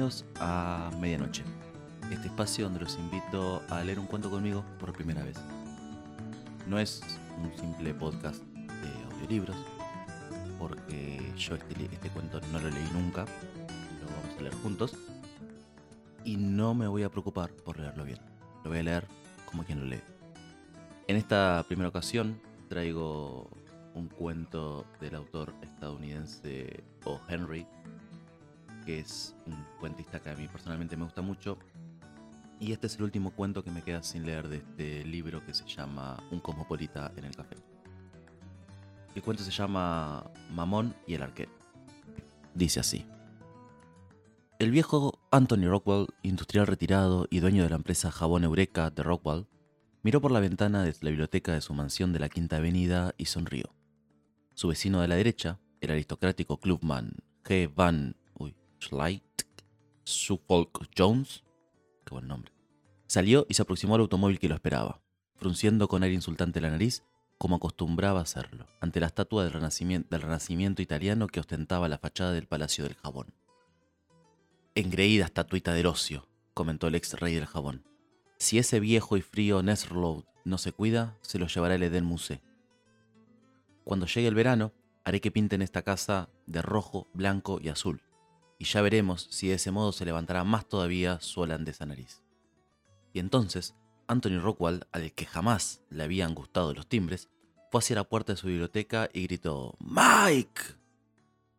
bienvenidos a Medianoche, este espacio donde los invito a leer un cuento conmigo por primera vez. No es un simple podcast de audiolibros, porque yo este, este cuento no lo leí nunca, lo vamos a leer juntos, y no me voy a preocupar por leerlo bien, lo voy a leer como quien lo lee. En esta primera ocasión traigo un cuento del autor estadounidense O. Henry, que es un cuentista que a mí personalmente me gusta mucho. Y este es el último cuento que me queda sin leer de este libro que se llama Un cosmopolita en el café. El cuento se llama Mamón y el arquero. Dice así. El viejo Anthony Rockwell, industrial retirado y dueño de la empresa Jabón Eureka de Rockwell, miró por la ventana de la biblioteca de su mansión de la Quinta Avenida y sonrió. Su vecino de la derecha, el aristocrático clubman G. Van Schleidt Suffolk Jones, qué buen nombre, salió y se aproximó al automóvil que lo esperaba, frunciendo con aire insultante la nariz, como acostumbraba hacerlo, ante la estatua del renacimiento, del italiano que ostentaba la fachada del Palacio del Jabón. Engreída estatuita de ocio, comentó el ex rey del jabón. Si ese viejo y frío Nesrload no se cuida, se lo llevará el Eden Musée. Cuando llegue el verano, haré que pinten esta casa de rojo, blanco y azul, y ya veremos si de ese modo se levantará más todavía su holandesa nariz. Y entonces, Anthony Rockwell, al que jamás le habían gustado los timbres, fue hacia la puerta de su biblioteca y gritó ¡Mike!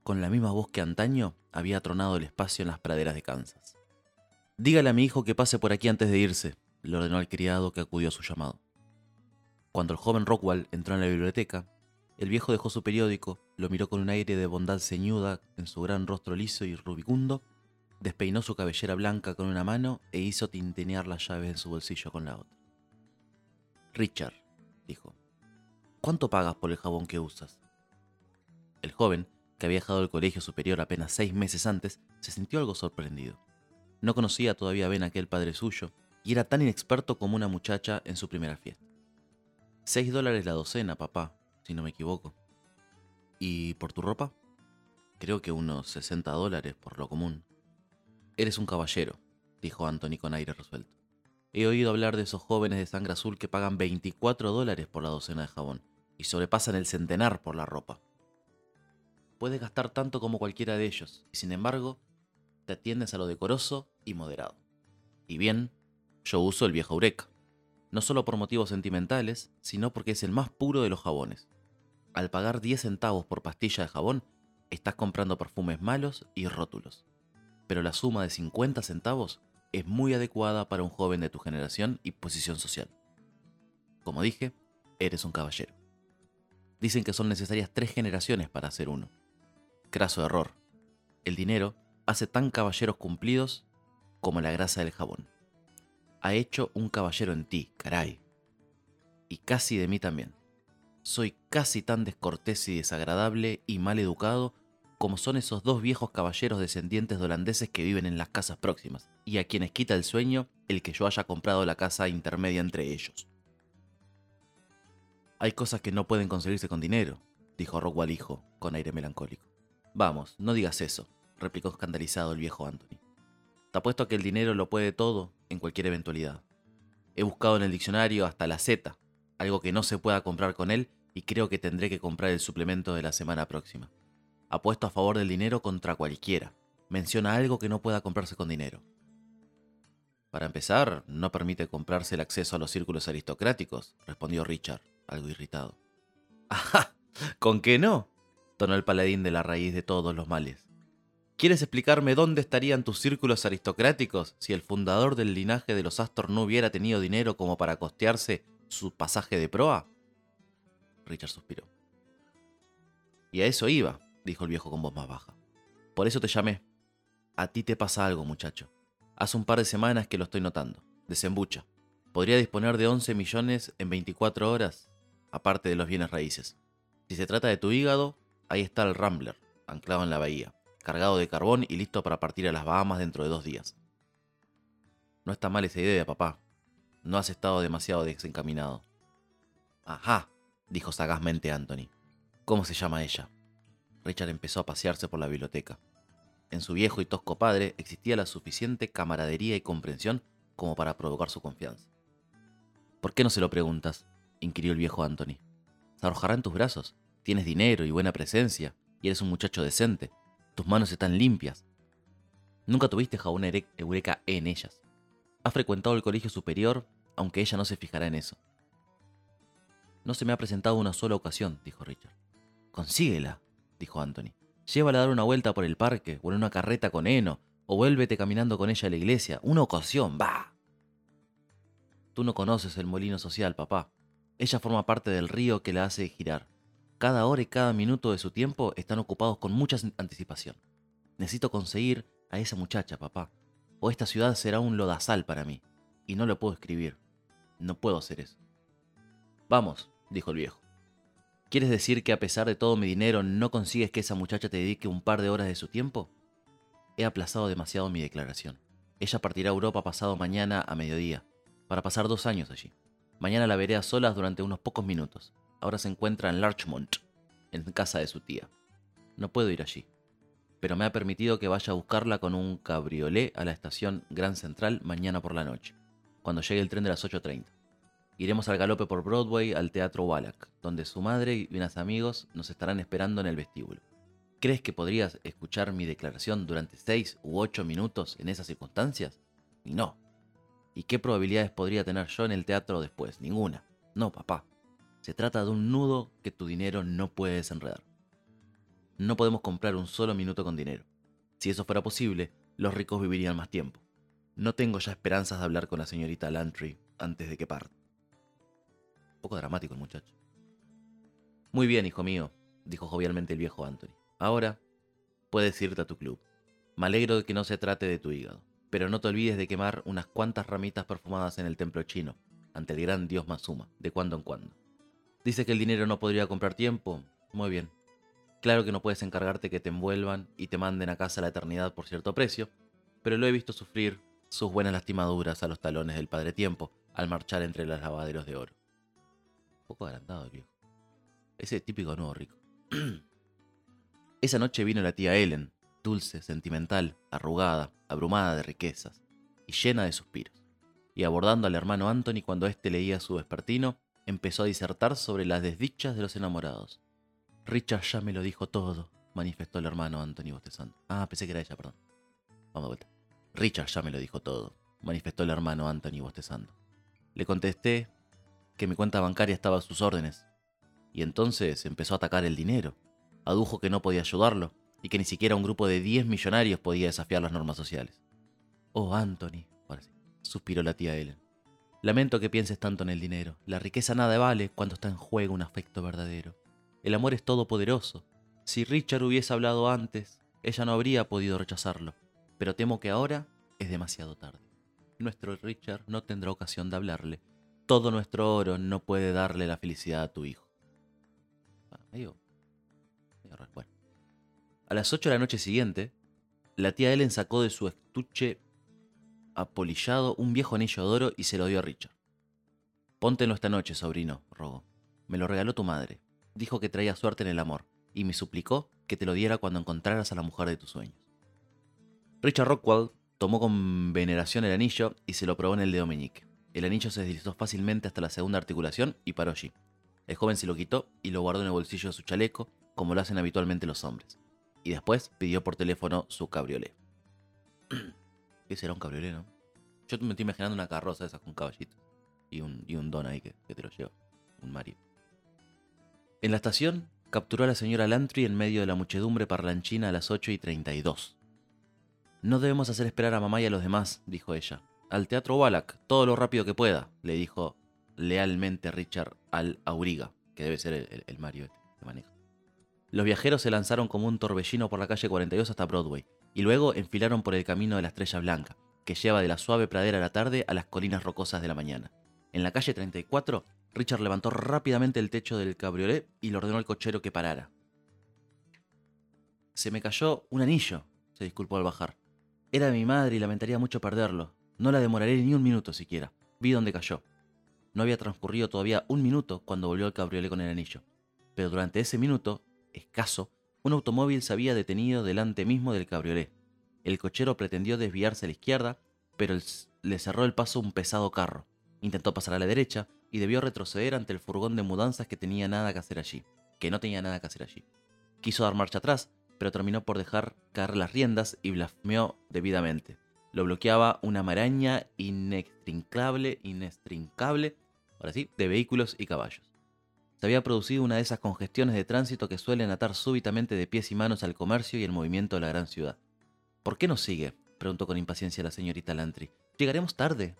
Con la misma voz que antaño había tronado el espacio en las praderas de Kansas. Dígale a mi hijo que pase por aquí antes de irse, le ordenó al criado que acudió a su llamado. Cuando el joven Rockwell entró en la biblioteca, el viejo dejó su periódico, lo miró con un aire de bondad ceñuda en su gran rostro liso y rubicundo, despeinó su cabellera blanca con una mano e hizo tintenear las llaves en su bolsillo con la otra. Richard, dijo, ¿cuánto pagas por el jabón que usas? El joven, que había dejado el colegio superior apenas seis meses antes, se sintió algo sorprendido. No conocía todavía bien a aquel padre suyo y era tan inexperto como una muchacha en su primera fiesta. Seis dólares la docena, papá, si no me equivoco. ¿Y por tu ropa? Creo que unos 60 dólares por lo común. Eres un caballero, dijo Anthony con aire resuelto. He oído hablar de esos jóvenes de sangre azul que pagan 24 dólares por la docena de jabón y sobrepasan el centenar por la ropa. Puedes gastar tanto como cualquiera de ellos, y sin embargo, te atiendes a lo decoroso y moderado. Y bien, yo uso el viejo Eureka no solo por motivos sentimentales, sino porque es el más puro de los jabones. Al pagar 10 centavos por pastilla de jabón, estás comprando perfumes malos y rótulos. Pero la suma de 50 centavos es muy adecuada para un joven de tu generación y posición social. Como dije, eres un caballero. Dicen que son necesarias tres generaciones para ser uno. Craso error. El dinero hace tan caballeros cumplidos como la grasa del jabón ha hecho un caballero en ti, caray. Y casi de mí también. Soy casi tan descortés y desagradable y mal educado como son esos dos viejos caballeros descendientes de holandeses que viven en las casas próximas, y a quienes quita el sueño el que yo haya comprado la casa intermedia entre ellos. Hay cosas que no pueden conseguirse con dinero, dijo hijo, con aire melancólico. Vamos, no digas eso, replicó escandalizado el viejo Anthony. Te apuesto a que el dinero lo puede todo en cualquier eventualidad. He buscado en el diccionario hasta la Z, algo que no se pueda comprar con él y creo que tendré que comprar el suplemento de la semana próxima. Apuesto a favor del dinero contra cualquiera. Menciona algo que no pueda comprarse con dinero. Para empezar, no permite comprarse el acceso a los círculos aristocráticos, respondió Richard, algo irritado. ¡Ajá! ¿Con qué no? tonó el paladín de la raíz de todos los males. ¿Quieres explicarme dónde estarían tus círculos aristocráticos si el fundador del linaje de los Astor no hubiera tenido dinero como para costearse su pasaje de proa? Richard suspiró. Y a eso iba, dijo el viejo con voz más baja. Por eso te llamé. A ti te pasa algo, muchacho. Hace un par de semanas que lo estoy notando. Desembucha. Podría disponer de 11 millones en 24 horas, aparte de los bienes raíces. Si se trata de tu hígado, ahí está el Rambler, anclado en la bahía cargado de carbón y listo para partir a las Bahamas dentro de dos días. No está mal esa idea, papá. No has estado demasiado desencaminado. Ajá, dijo sagazmente Anthony. ¿Cómo se llama ella? Richard empezó a pasearse por la biblioteca. en su viejo y tosco padre existía la suficiente camaradería y comprensión como para provocar su confianza. ¿Por qué no se lo preguntas? inquirió el viejo Anthony. Se arrojará en tus brazos. Tienes dinero y buena presencia, y eres un muchacho decente. Tus manos están limpias. Nunca tuviste jabón eureka en ellas. Has frecuentado el colegio superior, aunque ella no se fijará en eso. No se me ha presentado una sola ocasión, dijo Richard. Consíguela, dijo Anthony. Llévala a dar una vuelta por el parque, o en una carreta con heno, o vuélvete caminando con ella a la iglesia. Una ocasión, va. Tú no conoces el molino social, papá. Ella forma parte del río que la hace girar. Cada hora y cada minuto de su tiempo están ocupados con mucha anticipación. Necesito conseguir a esa muchacha, papá, o esta ciudad será un lodazal para mí, y no lo puedo escribir. No puedo hacer eso. Vamos, dijo el viejo. ¿Quieres decir que a pesar de todo mi dinero no consigues que esa muchacha te dedique un par de horas de su tiempo? He aplazado demasiado mi declaración. Ella partirá a Europa pasado mañana a mediodía, para pasar dos años allí. Mañana la veré a solas durante unos pocos minutos. Ahora se encuentra en Larchmont, en casa de su tía. No puedo ir allí, pero me ha permitido que vaya a buscarla con un cabriolé a la estación Gran Central mañana por la noche, cuando llegue el tren de las 8.30. Iremos al galope por Broadway al Teatro Wallach, donde su madre y unos amigos nos estarán esperando en el vestíbulo. ¿Crees que podrías escuchar mi declaración durante seis u ocho minutos en esas circunstancias? Y no. ¿Y qué probabilidades podría tener yo en el teatro después? Ninguna. No, papá. Se trata de un nudo que tu dinero no puede desenredar. No podemos comprar un solo minuto con dinero. Si eso fuera posible, los ricos vivirían más tiempo. No tengo ya esperanzas de hablar con la señorita Lantry antes de que parta poco dramático el muchacho. Muy bien, hijo mío, dijo jovialmente el viejo Anthony. Ahora puedes irte a tu club. Me alegro de que no se trate de tu hígado, pero no te olvides de quemar unas cuantas ramitas perfumadas en el templo chino, ante el gran dios Masuma, de cuando en cuando. Dice que el dinero no podría comprar tiempo. Muy bien. Claro que no puedes encargarte que te envuelvan y te manden a casa la eternidad por cierto precio, pero lo he visto sufrir sus buenas lastimaduras a los talones del Padre Tiempo al marchar entre los lavaderos de oro poco agrandado el viejo. Ese típico nuevo rico. Esa noche vino la tía Ellen, dulce, sentimental, arrugada, abrumada de riquezas y llena de suspiros. Y abordando al hermano Anthony cuando éste leía su vespertino, empezó a disertar sobre las desdichas de los enamorados. Richard ya me lo dijo todo, manifestó el hermano Anthony bostezando. Ah, pensé que era ella, perdón. Vamos de vuelta. Richard ya me lo dijo todo, manifestó el hermano Anthony bostezando. Le contesté que mi cuenta bancaria estaba a sus órdenes. Y entonces empezó a atacar el dinero. Adujo que no podía ayudarlo y que ni siquiera un grupo de 10 millonarios podía desafiar las normas sociales. Oh, Anthony, ahora sí, suspiró la tía Ellen. Lamento que pienses tanto en el dinero. La riqueza nada vale cuando está en juego un afecto verdadero. El amor es todopoderoso. Si Richard hubiese hablado antes, ella no habría podido rechazarlo. Pero temo que ahora es demasiado tarde. Nuestro Richard no tendrá ocasión de hablarle, todo nuestro oro no puede darle la felicidad a tu hijo. Ah, a las 8 de la noche siguiente, la tía Ellen sacó de su estuche apolillado un viejo anillo de oro y se lo dio a Richard. Póntenlo esta noche, sobrino, rogó. Me lo regaló tu madre. Dijo que traía suerte en el amor y me suplicó que te lo diera cuando encontraras a la mujer de tus sueños. Richard Rockwell tomó con veneración el anillo y se lo probó en el dedo meñique. El anillo se deslizó fácilmente hasta la segunda articulación y paró allí. El joven se lo quitó y lo guardó en el bolsillo de su chaleco, como lo hacen habitualmente los hombres. Y después pidió por teléfono su cabriolé. ¿Qué será un cabriolé, no? Yo me estoy imaginando una carroza de esas con caballitos. Y un, don ahí que te lo lleva. Un Mario. En la estación, capturó a la señora Lantry en medio de la muchedumbre parlanchina a las 8 y 32. No debemos hacer esperar a mamá y a los demás, dijo ella. Al teatro Wallach, todo lo rápido que pueda, le dijo lealmente Richard al Auriga, que debe ser el, Mario este que maneja. Los viajeros se lanzaron como un torbellino por la calle 42 hasta Broadway, y luego enfilaron por el camino de la Estrella Blanca, que lleva de la suave pradera de la tarde a las colinas rocosas de la mañana. En la calle 34, Richard levantó rápidamente el techo del cabriolet y le ordenó al cochero que parara. Se me cayó un anillo, se disculpó al bajar. Era de mi madre y lamentaría mucho perderlo. No la demoraré ni un minuto siquiera. Vi dónde cayó. No había transcurrido todavía un minuto cuando volvió al cabriolet con el anillo. Pero durante ese minuto, escaso, un automóvil se había detenido delante mismo del cabriolet, El cochero pretendió desviarse a la izquierda, pero le cerró el paso un pesado carro. Intentó pasar a la derecha y debió retroceder ante el furgón de mudanzas que tenía nada que hacer allí, que no tenía nada que hacer allí. Quiso dar marcha atrás, pero terminó por dejar caer las riendas y blasfeó debidamente. Lo bloqueaba una maraña inextrincable, inextrincable, ahora sí, de vehículos y caballos. Se había producido una de esas congestiones de tránsito que suelen atar súbitamente de pies y manos al comercio y el movimiento de la gran ciudad. ¿Por qué nos sigue? preguntó con impaciencia la señorita Lantry. Llegaremos tarde.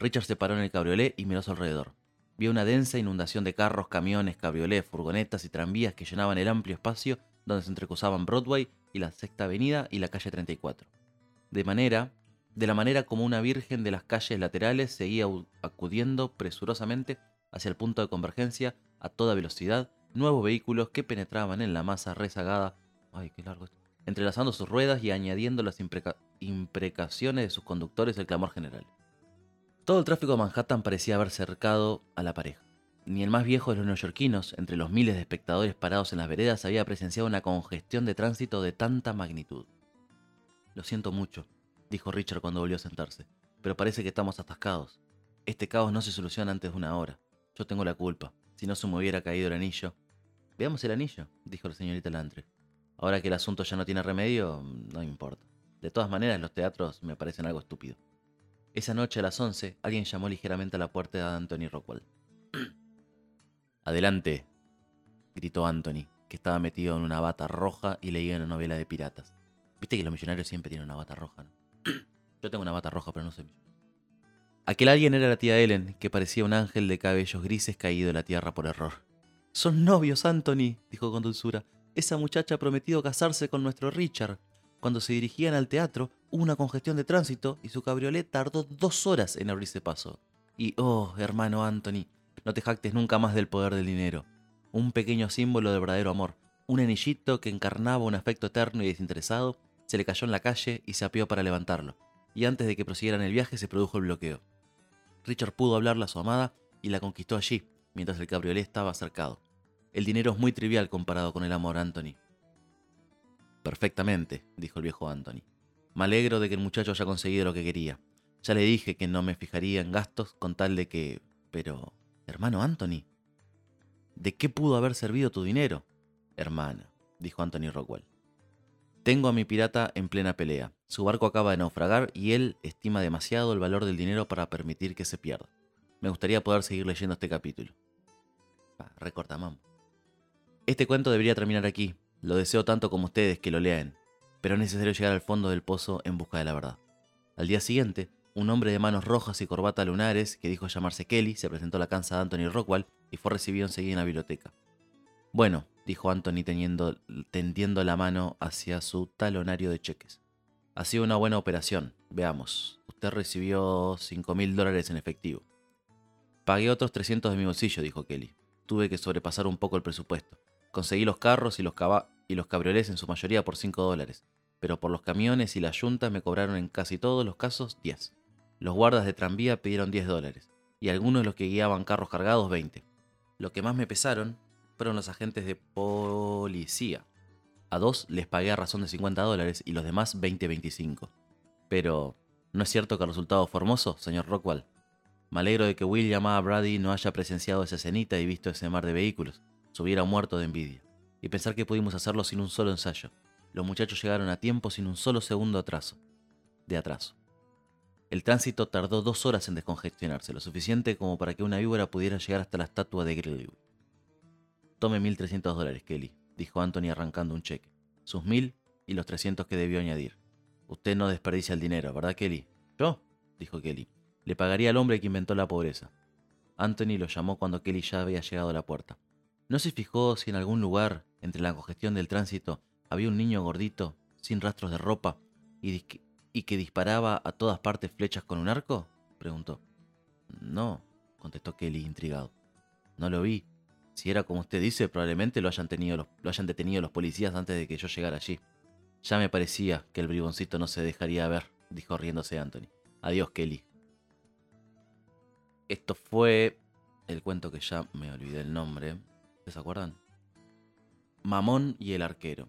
Richard se paró en el cabriolé y miró a su alrededor. Vio una densa inundación de carros, camiones, cabriolés, furgonetas y tranvías que llenaban el amplio espacio donde se entrecruzaban Broadway y la Sexta Avenida y la calle 34. De manera, de la manera como una virgen de las calles laterales seguía acudiendo presurosamente hacia el punto de convergencia a toda velocidad nuevos vehículos que penetraban en la masa rezagada, ay, qué largo entrelazando sus ruedas y añadiendo las imprecaciones de sus conductores el clamor general. Todo el tráfico de Manhattan parecía haber cercado a la pareja. Ni el más viejo de los neoyorquinos, entre los miles de espectadores parados en las veredas, había presenciado una congestión de tránsito de tanta magnitud. Lo siento mucho, dijo Richard cuando volvió a sentarse, pero parece que estamos atascados. Este caos no se soluciona antes de una hora. Yo tengo la culpa. Si no se me hubiera caído el anillo. Veamos el anillo, dijo la señorita Lantre. Ahora que el asunto ya no tiene remedio, no importa. De todas maneras, los teatros me parecen algo estúpido. Esa noche a las 11, alguien llamó ligeramente a la puerta de Anthony Rockwell. Adelante, gritó Anthony, que estaba metido en una bata roja y leía una novela de piratas. Viste que los millonarios siempre tienen una bata roja, ¿no? Yo tengo una bata roja, pero no millonario. Aquel alguien era la tía Ellen, que parecía un ángel de cabellos grises caído de la tierra por error. Son novios, Anthony, dijo con dulzura. Esa muchacha ha prometido casarse con nuestro Richard. Cuando se dirigían al teatro, una congestión de tránsito y su cabriolet tardó dos horas en abrirse paso. Y, oh, hermano Anthony, no te jactes nunca más del poder del dinero. Un pequeño símbolo de verdadero amor, un anillito que encarnaba un afecto eterno y desinteresado, se le cayó en la calle y se apió para levantarlo. Y antes de que prosiguieran el viaje se produjo el bloqueo. Richard pudo hablarle a su amada y la conquistó allí, mientras el cabriolet estaba acercado. El dinero es muy trivial comparado con el amor, Anthony. Perfectamente, dijo el viejo Anthony. Me alegro de que el muchacho haya conseguido lo que quería. Ya le dije que no me fijaría en gastos con tal de que... Pero... Hermano Anthony. ¿De qué pudo haber servido tu dinero? Hermana, dijo Anthony Rockwell. Tengo a mi pirata en plena pelea. Su barco acaba de naufragar y él estima demasiado el valor del dinero para permitir que se pierda. Me gustaría poder seguir leyendo este capítulo. Ah, Este cuento debería terminar aquí. Lo deseo tanto como ustedes que lo lean. Pero es necesario llegar al fondo del pozo en busca de la verdad. Al día siguiente, un hombre de manos rojas y corbata lunares, que dijo llamarse Kelly, se presentó a la casa de Anthony Rockwell y fue recibido enseguida en la biblioteca. Bueno, dijo Anthony tendiendo la mano hacia su talonario de cheques. Ha sido una buena operación. Veamos. Usted recibió cinco mil dólares en efectivo. Pagué otros 300 de mi bolsillo, dijo Kelly. Tuve que sobrepasar un poco el presupuesto. Conseguí los carros y los, y los cabriolés en su mayoría por 5 dólares, pero por los camiones y las yuntas me cobraron en casi todos los casos 10. Los guardas de tranvía pidieron 10 dólares, y algunos de los que guiaban carros cargados 20. Lo que más me pesaron fueron los agentes de policía. A dos les pagué a razón de 50 dólares y los demás 20-25. Pero, ¿no es cierto que el resultado fue señor Rockwell? Me alegro de que William A. Brady no haya presenciado esa cenita y visto ese mar de vehículos. Se hubiera muerto de envidia. Y pensar que pudimos hacerlo sin un solo ensayo. Los muchachos llegaron a tiempo sin un solo segundo atraso. De atraso. El tránsito tardó dos horas en descongestionarse, lo suficiente como para que una víbora pudiera llegar hasta la estatua de Greenwood. Tome 1.300 dólares, Kelly, dijo Anthony arrancando un cheque. Sus mil y los 300 que debió añadir. Usted no desperdicia el dinero, ¿verdad, Kelly? ¿Yo? dijo Kelly. Le pagaría al hombre que inventó la pobreza. Anthony lo llamó cuando Kelly ya había llegado a la puerta. ¿No se fijó si en algún lugar, entre la congestión del tránsito, había un niño gordito, sin rastros de ropa, y, que disparaba a todas partes flechas con un arco? preguntó. No, contestó Kelly intrigado. No lo vi, si era como usted dice, probablemente lo hayan, tenido lo hayan detenido los policías antes de que yo llegara allí. Ya me parecía que el briboncito no se dejaría ver, dijo riéndose Anthony. Adiós, Kelly. Esto fue el cuento que ya me olvidé el nombre. ¿Se acuerdan? Mamón y el arquero.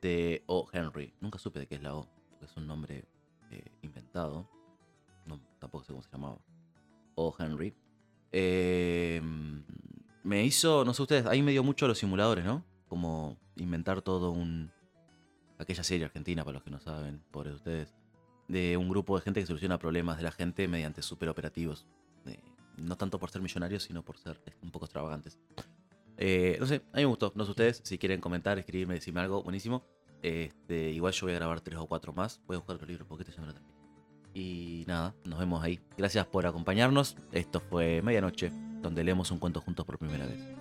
de O. Henry. Nunca supe de qué es la O, porque es un nombre eh, inventado. Tampoco sé cómo se llamaba. O. Henry. Eh, me hizo, no sé ustedes, ahí me dio mucho los simuladores, ¿no? Como inventar todo un... Aquella serie argentina, para los que no saben, pobres ustedes. De un grupo de gente que soluciona problemas de la gente mediante superoperativos. Eh, no tanto por ser millonarios, sino por ser un poco extravagantes. Eh, no sé, a mí me gustó. No sé ustedes, si quieren comentar, escribirme, decirme algo, buenísimo. Este, igual yo voy a grabar tres o cuatro más. Voy a buscar otro libro porque este ya me lo terminé. Y nada, nos vemos ahí. Gracias por acompañarnos. Esto fue Medianoche, donde leemos un cuento juntos por primera vez.